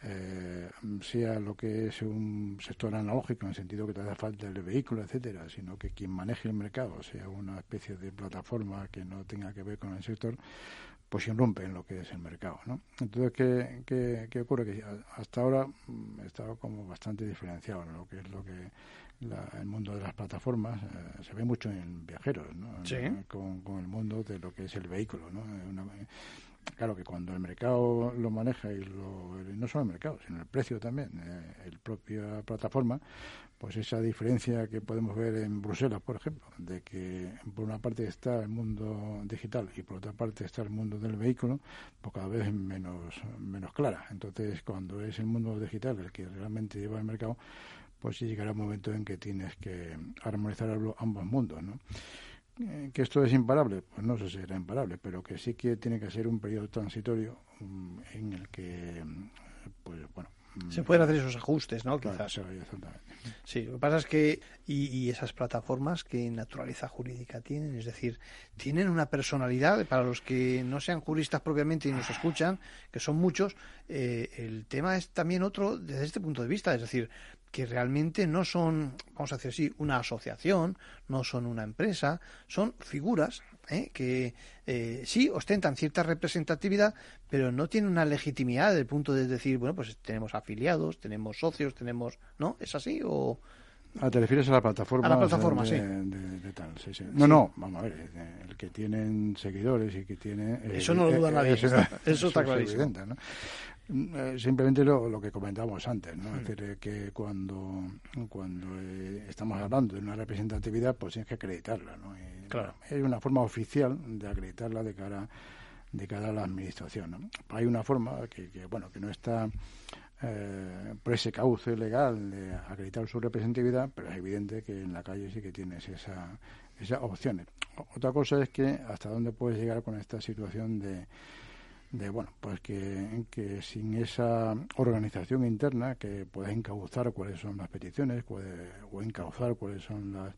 eh, sea lo que es un sector analógico en el sentido que te hace falta el vehículo, etcétera, sino que quien maneje el mercado sea una especie de plataforma que no tenga que ver con el sector, pues irrumpe en lo que es el mercado, ¿no? Entonces, ¿qué, qué, qué ocurre? Que hasta ahora he estado como bastante diferenciado en lo que es lo que la, el mundo de las plataformas eh, se ve mucho en viajeros, ¿no? Sí. Con, con, el mundo de lo que es el vehículo, ¿no? Una, claro que cuando el mercado lo maneja y lo, no solo el mercado, sino el precio también, eh, el propia plataforma, pues esa diferencia que podemos ver en Bruselas, por ejemplo, de que por una parte está el mundo digital y por otra parte está el mundo del vehículo, pues cada vez es menos, menos clara. Entonces, cuando es el mundo digital el que realmente lleva el mercado, pues llegará un momento en que tienes que armonizar ambos mundos, ¿no? Que esto es imparable, pues no sé si será imparable, pero que sí que tiene que ser un periodo transitorio um, en el que, pues bueno. Se pueden hacer esos ajustes, ¿no? Claro, Quizás. Sí, exactamente. Sí, lo que pasa es que, y, y, esas plataformas que naturaleza jurídica tienen, es decir, tienen una personalidad, para los que no sean juristas propiamente y nos escuchan, que son muchos, eh, el tema es también otro desde este punto de vista, es decir, que realmente no son, vamos a decir así, una asociación, no son una empresa, son figuras ¿eh? que eh, sí ostentan cierta representatividad, pero no tienen una legitimidad desde el punto de decir, bueno, pues tenemos afiliados, tenemos socios, tenemos, ¿no? ¿Es así o...? Ah, ¿Te refieres a la plataforma? A la plataforma, de, sí. De, de, de tal, sí, sí. No, sí. no, vamos a ver, el que tienen seguidores y que tiene... Eh, eso no lo duda nadie, (laughs) eso, está, eso está clarísimo. Evidente, ¿no? Eh, simplemente lo, lo, que comentábamos antes, ¿no? Mm. Es decir, que cuando, cuando eh, estamos hablando de una representatividad, pues tienes que acreditarla, ¿no? Y, claro. Es una forma oficial de acreditarla de cara de cara a la administración, ¿no? Hay una forma que, que bueno, que no está eh, por ese cauce legal de acreditar su representatividad, pero es evidente que en la calle sí que tienes esa, esas opciones. Otra cosa es que hasta dónde puedes llegar con esta situación de, de bueno, pues que, que sin esa organización interna que puedes encauzar cuáles son las peticiones puede, o encauzar cuáles son las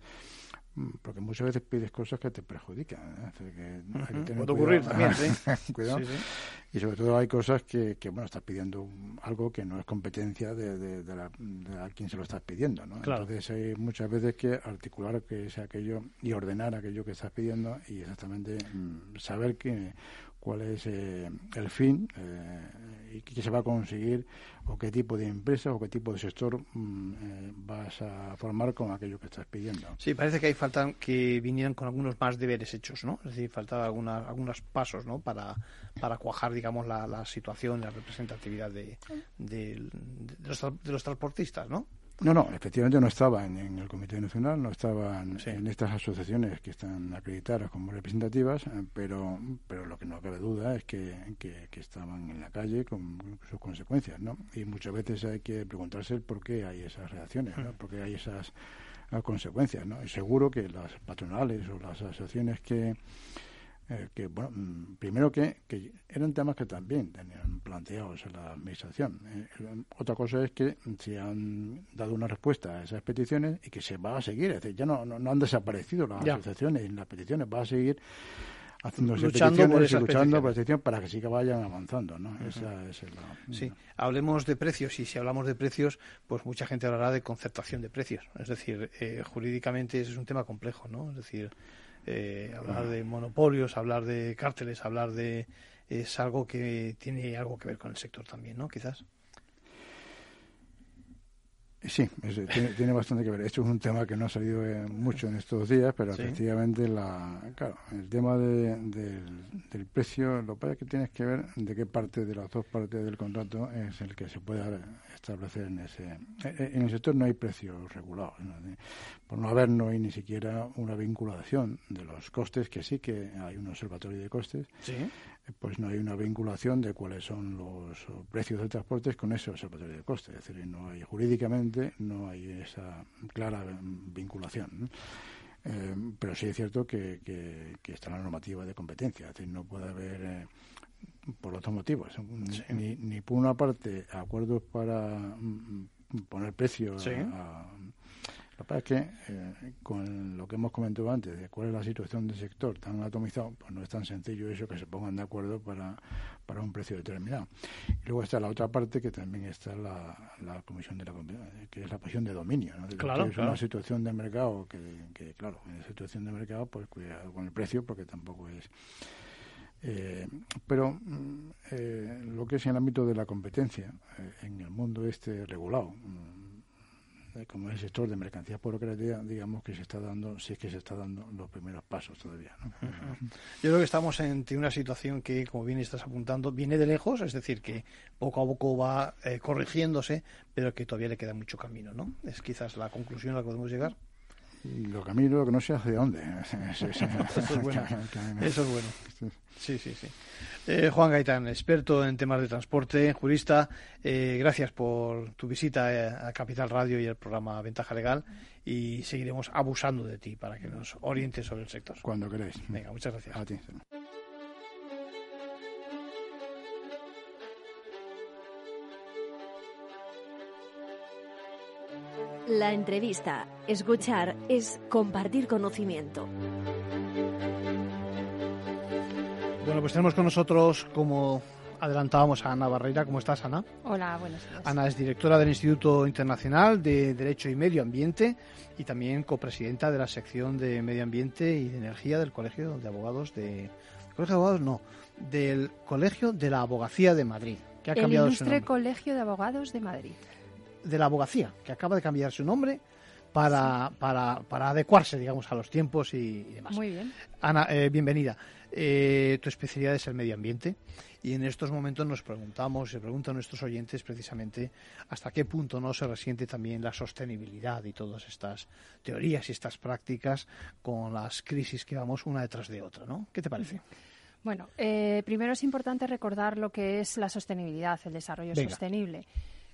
porque muchas veces pides cosas que te perjudican. ¿eh? O sea, que uh -huh. hay que tener Puede ocurrir también, ¿sí? cuidado. (laughs) Sí, sí. Y sobre todo hay cosas que, que, bueno, estás pidiendo algo que no es competencia de, de, de, la, de a quien se lo estás pidiendo, ¿no? Claro. Entonces hay muchas veces que articular que sea aquello y ordenar aquello que estás pidiendo y exactamente mmm, saber que cuál es eh, el fin eh, y qué se va a conseguir o qué tipo de empresa o qué tipo de sector mm, eh, vas a formar con aquello que estás pidiendo. Sí, parece que hay falta que vinieran con algunos más deberes hechos, ¿no? Es decir, faltaba alguna, algunos pasos, ¿no? Para, para cuajar, digamos, la, la situación, la representatividad de, de, de, los, de los transportistas, ¿no? No, no, efectivamente no estaba en, en el Comité Nacional, no estaban sí. en estas asociaciones que están acreditadas como representativas, eh, pero, pero lo que no cabe duda es que, que, que, estaban en la calle con sus consecuencias, ¿no? Y muchas veces hay que preguntarse por qué hay esas reacciones, ¿no? por qué hay esas uh, consecuencias, ¿no? Y seguro que las patronales o las asociaciones que eh, que, bueno, mm, primero que, que, eran temas que también tenían planteados en la Administración. Eh, otra cosa es que se han dado una respuesta a esas peticiones y que se va a seguir. Es decir, ya no, no, han desaparecido las asociaciones y las peticiones, va a seguir haciendo luchando por y luchando por para que sí que vayan avanzando, ¿no? Esa es la, sí, hablemos de precios y si hablamos de precios, pues mucha gente hablará de concertación de precios. Es decir, eh, jurídicamente es un tema complejo, ¿no? Es decir, eh, hablar de monopolios, hablar de cárteles, hablar de es algo que tiene algo que ver con el sector también, ¿no? Quizás. Sí, tiene, bastante que ver. Esto es un tema que no ha salido eh, mucho en estos días, pero efectivamente la, claro, el tema del, del, precio, lo que pasa es que tienes que ver de qué parte de las dos partes del contrato es el que se puede establecer en ese. En el sector no hay precios regulados. Por no haber, no hay ni siquiera una vinculación de los costes, que sí que hay un observatorio de costes. ¿Sí? Pues no hay una vinculación de cuáles son los precios de transportes con ese observatorio de costes. Es decir, no hay jurídicamente no hay esa clara vinculación. Eh, pero sí es cierto que, que, está la normativa de competencia. Es decir, no puede haber, eh, por otros motivos, ni, ni por una parte acuerdos para mm, poner precio a lo que pasa es que eh, con lo que hemos comentado antes de cuál es la situación del sector tan atomizado, pues no es tan sencillo eso que se pongan de acuerdo para, para un precio determinado. Y luego está la otra parte que también está la, la Comisión de la que es la posición de dominio, ¿no? claro, que es una situación de mercado que, claro, en la situación de mercado, pues cuidado con el precio porque tampoco es... Eh, pero mm, eh, lo que es en el ámbito de la competencia, en el mundo este regulado, eh, como el sector de mercancías por digamos que se está dando, si es que se está dando los primeros pasos todavía. Yo creo que estamos ante una situación que, como bien estás apuntando, viene de lejos, es decir, que poco a poco va eh, corrigiéndose, pero que todavía le queda mucho camino, ¿no? Es quizás la conclusión a la que podemos llegar. Lo camino, lo que no sé hacia dónde. (laughs) Eso es bueno. (laughs) Eso es bueno. Sí, sí, sí. Eh, Juan Gaitán, experto en temas de transporte, jurista, eh, gracias por tu visita eh, a Capital Radio y el programa Ventaja Legal y seguiremos abusando de ti para que nos orientes sobre el sector. Cuando queréis. Venga, muchas gracias. A ti. La entrevista, escuchar, es compartir conocimiento. Bueno, pues tenemos con nosotros, como adelantábamos, a Ana Barreira. ¿Cómo estás, Ana? Hola, buenos días. Ana es directora del Instituto Internacional de Derecho y Medio Ambiente y también copresidenta de la sección de Medio Ambiente y de Energía del Colegio de Abogados de... ¿Colegio de Abogados? No, del Colegio de la Abogacía de Madrid. Que ha El cambiado Ilustre Colegio de Abogados de Madrid. De la Abogacía, que acaba de cambiar su nombre para, para, para adecuarse, digamos, a los tiempos y, demás. Muy bien. Ana, eh, bienvenida. Eh, tu especialidad es el medio ambiente y en estos momentos nos preguntamos, se preguntan nuestros oyentes precisamente hasta qué punto no se resiente también la sostenibilidad y todas estas teorías y estas prácticas con las crisis que vamos una detrás de otra, ¿no? ¿Qué te parece? Bueno, eh, primero es importante recordar lo que es la sostenibilidad, el desarrollo sostenible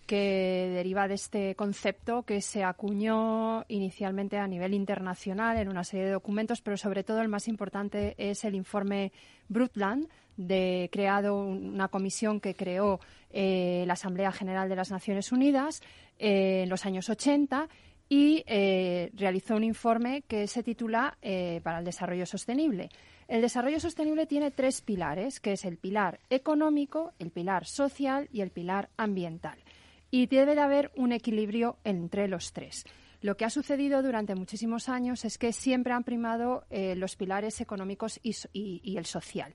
que deriva de este concepto que se acuñó inicialmente a nivel internacional en una serie de documentos, pero sobre todo el más importante es el informe Brundtland, de creado una comisión que creó eh, la Asamblea General de las Naciones Unidas eh, en los años 80 y eh, realizó un informe que se titula para el desarrollo sostenible. El desarrollo sostenible tiene tres pilares, que es el pilar económico, el pilar social y el pilar ambiental y debe de haber un equilibrio entre los tres. Lo que ha sucedido durante muchísimos años es que siempre han primado eh, los pilares económicos y, el social.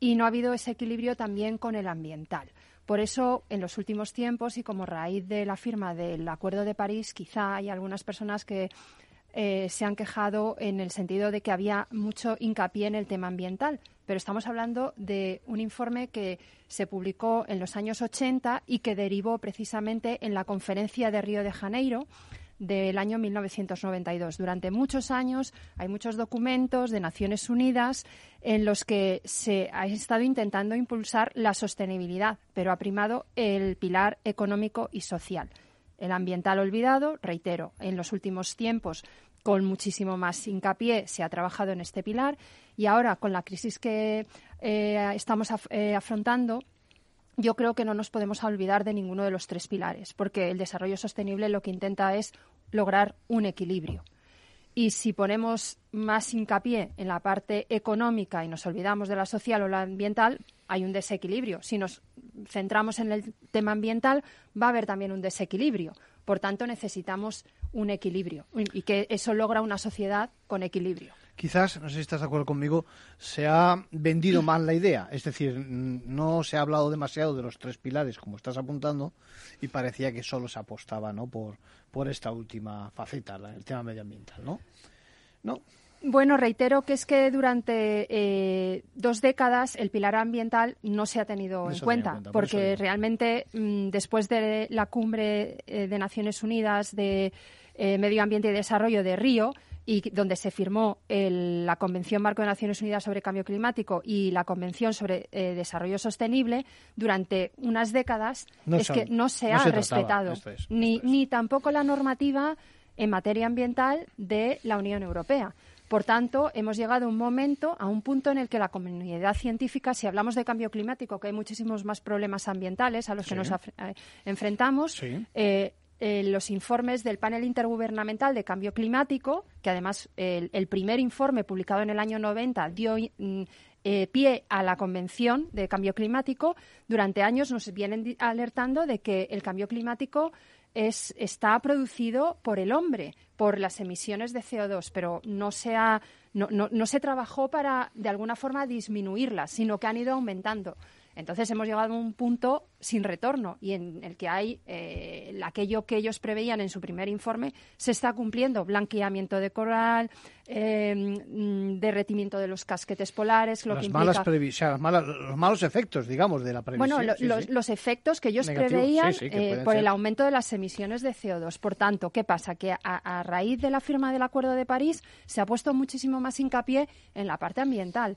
Y no ha habido ese equilibrio también con el ambiental. Por eso, en los últimos tiempos y como raíz de la firma del Acuerdo de París, quizá hay algunas personas que eh, se han quejado en el sentido de que había mucho hincapié en el tema ambiental pero estamos hablando de un informe que se publicó en los años 80 y que derivó precisamente en la conferencia de Río de Janeiro del año 1992. Durante muchos años hay muchos documentos de Naciones Unidas en los que se ha estado intentando impulsar la sostenibilidad, pero ha primado el pilar económico y social. El ambiental olvidado, reitero, en los últimos tiempos con muchísimo más hincapié se ha trabajado en este pilar y ahora con la crisis que eh, estamos eh, afrontando, yo creo que no nos podemos olvidar de ninguno de los tres pilares, porque el desarrollo sostenible lo que intenta es lograr un equilibrio. Y si ponemos más hincapié en la parte económica y nos olvidamos de la social o la ambiental, hay un desequilibrio. Si nos centramos en el tema ambiental, va a haber también un desequilibrio. Por tanto, necesitamos un equilibrio y que eso logra una sociedad con equilibrio. Quizás, no sé si estás de acuerdo conmigo, se ha vendido mal la idea. Es decir, no se ha hablado demasiado de los tres pilares, como estás apuntando, y parecía que solo se apostaba ¿no? por, por esta última faceta, el tema medioambiental. ¿no? ¿No? Bueno, reitero que es que durante eh, dos décadas el pilar ambiental no se ha tenido en cuenta, porque realmente mm, después de la cumbre eh, de Naciones Unidas de eh, Medio Ambiente y Desarrollo de Río, y donde se firmó la Convención Marco de Naciones Unidas sobre Cambio Climático y la Convención sobre Desarrollo Sostenible, durante unas décadas es que no se ha respetado ni, ni tampoco la normativa en materia ambiental de la Unión Europea. Por tanto, hemos llegado a un momento, a un punto en el que la comunidad científica, si hablamos de cambio climático, que hay muchísimos más problemas ambientales a los que nos eh, enfrentamos, eh, eh, los informes del panel intergubernamental de cambio climático, que además el, primer informe publicado en el año 90 dio mm, pie a la Convención de Cambio Climático, durante años nos vienen alertando de que el cambio climático es, está producido por el hombre, por las emisiones de CO2, pero no se, no, no, no se trabajó para, de alguna forma, disminuirlas, sino que han ido aumentando. Entonces hemos llegado a un punto sin retorno y en el que hay eh, aquello que ellos preveían en su primer informe se está cumpliendo. Blanqueamiento de coral, em, derretimiento de los casquetes polares, lo que implica... malas los malos efectos, digamos, de la previsión. Bueno, los, efectos que ellos preveían eh, por el aumento de las emisiones de CO2. Por tanto, ¿qué pasa? Que a, a raíz de la firma del Acuerdo de París se ha puesto muchísimo más hincapié en la parte ambiental.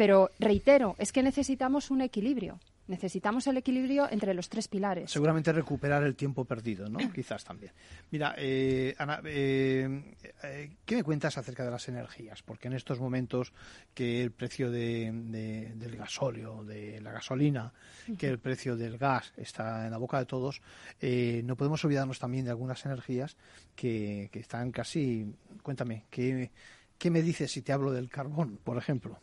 Pero reitero, es que necesitamos un equilibrio. Necesitamos el equilibrio entre los tres pilares. Seguramente recuperar el tiempo perdido, ¿no? (clears throat) Quizás también. Mira, eh, Ana, eh, eh, ¿qué me cuentas acerca de las energías? Porque en estos momentos que el precio del gasóleo, de la gasolina, que el precio del gas está en la boca de todos, no podemos olvidarnos también de algunas energías que, están casi... Cuéntame, ¿qué, ¿qué me dices si te hablo del carbón, por ejemplo?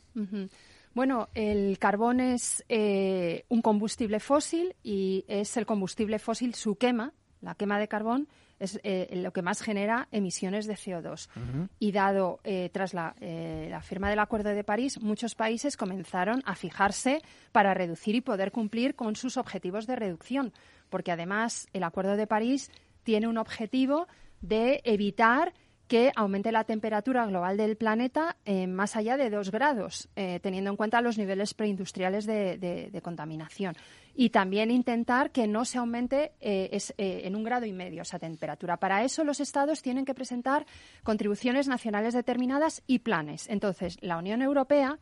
Bueno, el carbón es eh, un combustible fósil y es el combustible fósil su quema, la quema de carbón, es eh, lo que más genera emisiones de CO2. Y dado eh, tras la, la, firma del Acuerdo de París, muchos países comenzaron a fijarse para reducir y poder cumplir con sus objetivos de reducción, porque además el Acuerdo de París tiene un objetivo de evitar que aumente la temperatura global del planeta eh, más allá de dos grados, eh, teniendo en cuenta los niveles preindustriales de, contaminación. Y también intentar que no se aumente eh, en un grado y medio esa temperatura. Para eso los Estados tienen que presentar contribuciones nacionales determinadas y planes. Entonces, la Unión Europea,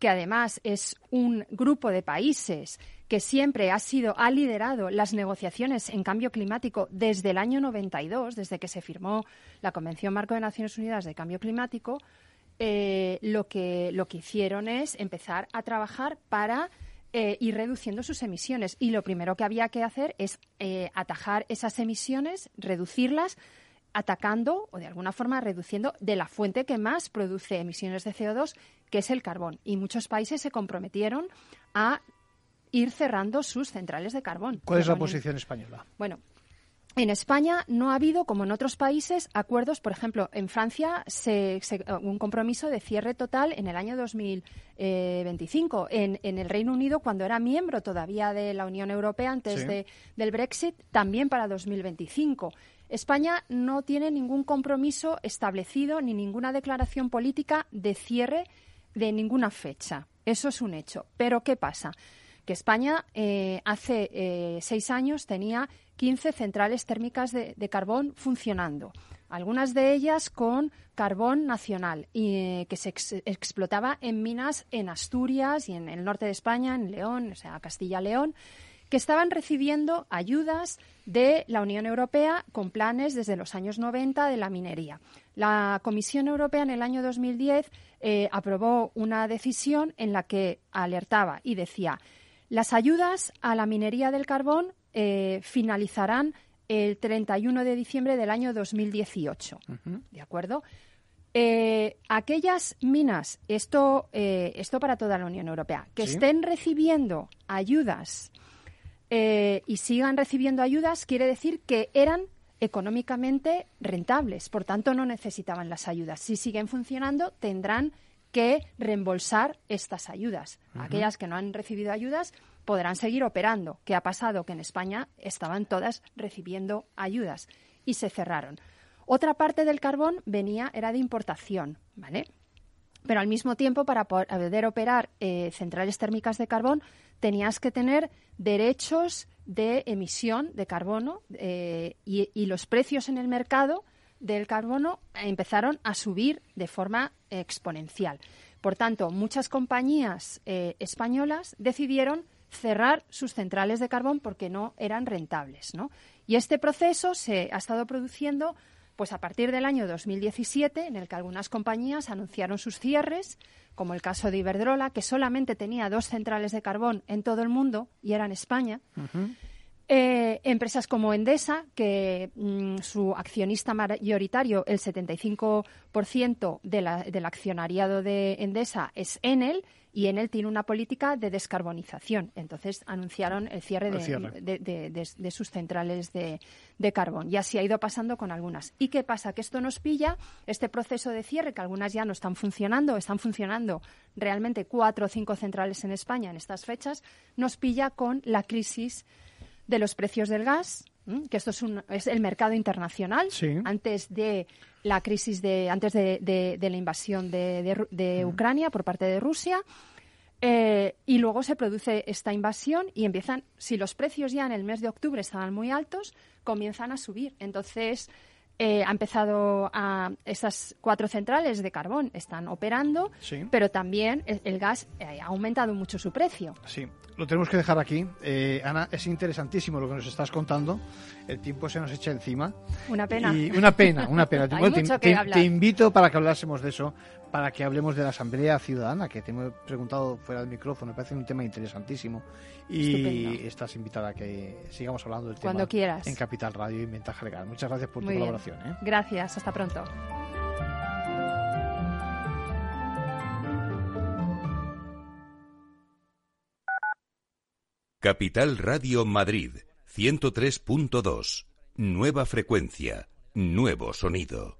que además es un grupo de países que siempre ha sido, ha liderado las negociaciones en cambio climático desde el año 92, desde que se firmó la Convención Marco de Naciones Unidas de Cambio Climático, eh, lo, que, lo que hicieron es empezar a trabajar para eh, ir reduciendo sus emisiones. Y lo primero que había que hacer es eh, atajar esas emisiones, reducirlas, atacando o de alguna forma reduciendo de la fuente que más produce emisiones de CO2, que es el carbón. Y muchos países se comprometieron a ir cerrando sus centrales de carbón. ¿Cuál es la posición española? Bueno, en España no ha habido, como en otros países, acuerdos. Por ejemplo, en Francia se, un compromiso de cierre total en el año 2025. En, en, el Reino Unido, cuando era miembro todavía de la Unión Europea antes de, del Brexit, también para 2025. España no tiene ningún compromiso establecido ni ninguna declaración política de cierre de ninguna fecha. Eso es un hecho. Pero ¿qué pasa? que España eh, hace eh, seis años tenía 15 centrales térmicas de, carbón funcionando, algunas de ellas con carbón nacional y eh, que se explotaba en minas en Asturias y en el norte de España, en León, o sea, Castilla-León, que estaban recibiendo ayudas de la Unión Europea con planes desde los años 90 de la minería. La Comisión Europea en el año 2010 eh, aprobó una decisión en la que alertaba y decía las ayudas a la minería del carbón eh, finalizarán el 31 de diciembre del año 2018. ¿De acuerdo? Eh, aquellas minas, esto, esto para toda la Unión Europea, que estén recibiendo ayudas y sigan recibiendo ayudas, quiere decir que eran económicamente rentables, por tanto no necesitaban las ayudas. Si siguen funcionando, tendrán que reembolsar estas ayudas. Aquellas que no han recibido ayudas podrán seguir operando. ¿Qué ha pasado? Que en España estaban todas recibiendo ayudas y se cerraron. Otra parte del carbón venía, era de importación, ¿vale? Pero al mismo tiempo, para poder operar eh, centrales térmicas de carbón, tenías que tener derechos de emisión de carbono eh, y, los precios en el mercado del carbono empezaron a subir de forma exponencial. Por tanto, muchas compañías eh, españolas decidieron cerrar sus centrales de carbón porque no eran rentables. Y este proceso se ha estado produciendo pues a partir del año 2017, en el que algunas compañías anunciaron sus cierres, como el caso de Iberdrola, que solamente tenía dos centrales de carbón en todo el mundo y era en España. Eh, empresas como Endesa, que mm, su accionista mayoritario, el 75% del accionariado de Endesa es Enel, y Enel tiene una política de descarbonización. Entonces anunciaron el cierre, De, sus centrales de, carbón. Y así ha ido pasando con algunas. ¿Y qué pasa? Que esto nos pilla, este proceso de cierre, que algunas ya no están funcionando, están funcionando realmente cuatro o cinco centrales en España en estas fechas, nos pilla con la crisis de los precios del gas, que esto es, un, es el mercado internacional. Antes de la crisis de, antes de, la invasión de, Ucrania por parte de Rusia. Eh, y luego se produce esta invasión y empiezan, si los precios ya en el mes de octubre estaban muy altos, comienzan a subir. Entonces, eh, ha empezado a esas cuatro centrales de carbón están operando, pero también el, gas eh, ha aumentado mucho su precio. Sí, lo tenemos que dejar aquí. Eh, Ana, es interesantísimo lo que nos estás contando. El tiempo se nos echa encima. Una pena. Y una pena, una pena. (laughs) te, te, invito para que hablásemos de eso, para que hablemos de la Asamblea Ciudadana, que te hemos preguntado fuera del micrófono. Me parece un tema interesantísimo. Y estás invitada a que sigamos hablando del tema quieras. en Capital Radio y Ventaja Legal. Muchas gracias por tu colaboración. ¿eh? Gracias, hasta pronto. Capital Radio Madrid, 103.2. Nueva frecuencia, nuevo sonido.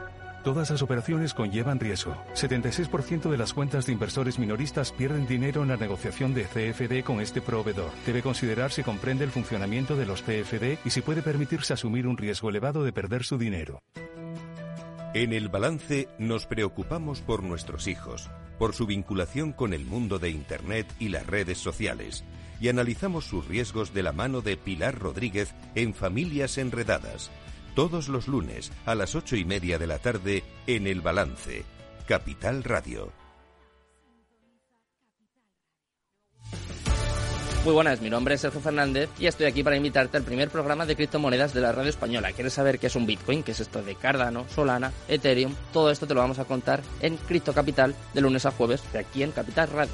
Todas las operaciones conllevan riesgo. 76% de las cuentas de inversores minoristas pierden dinero en la negociación de CFD con este proveedor. Debe considerar si comprende el funcionamiento de los CFD y si puede permitirse asumir un riesgo elevado de perder su dinero. En el balance nos preocupamos por nuestros hijos, por su vinculación con el mundo de Internet y las redes sociales, y analizamos sus riesgos de la mano de Pilar Rodríguez en Familias Enredadas todos los lunes a las ocho y media de la tarde en El Balance, Capital Radio. Muy buenas, mi nombre es Sergio Fernández y estoy aquí para invitarte al primer programa de criptomonedas de la radio española. ¿Quieres saber qué es un Bitcoin? ¿Qué es esto de Cardano, Solana, Ethereum? Todo esto te lo vamos a contar en Cripto Capital de lunes a jueves de aquí en Capital Radio.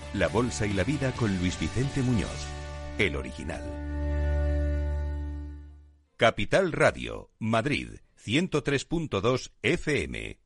la bolsa y la vida con Luis Vicente Muñoz, el original. Capital Radio, Madrid, 103.2 FM.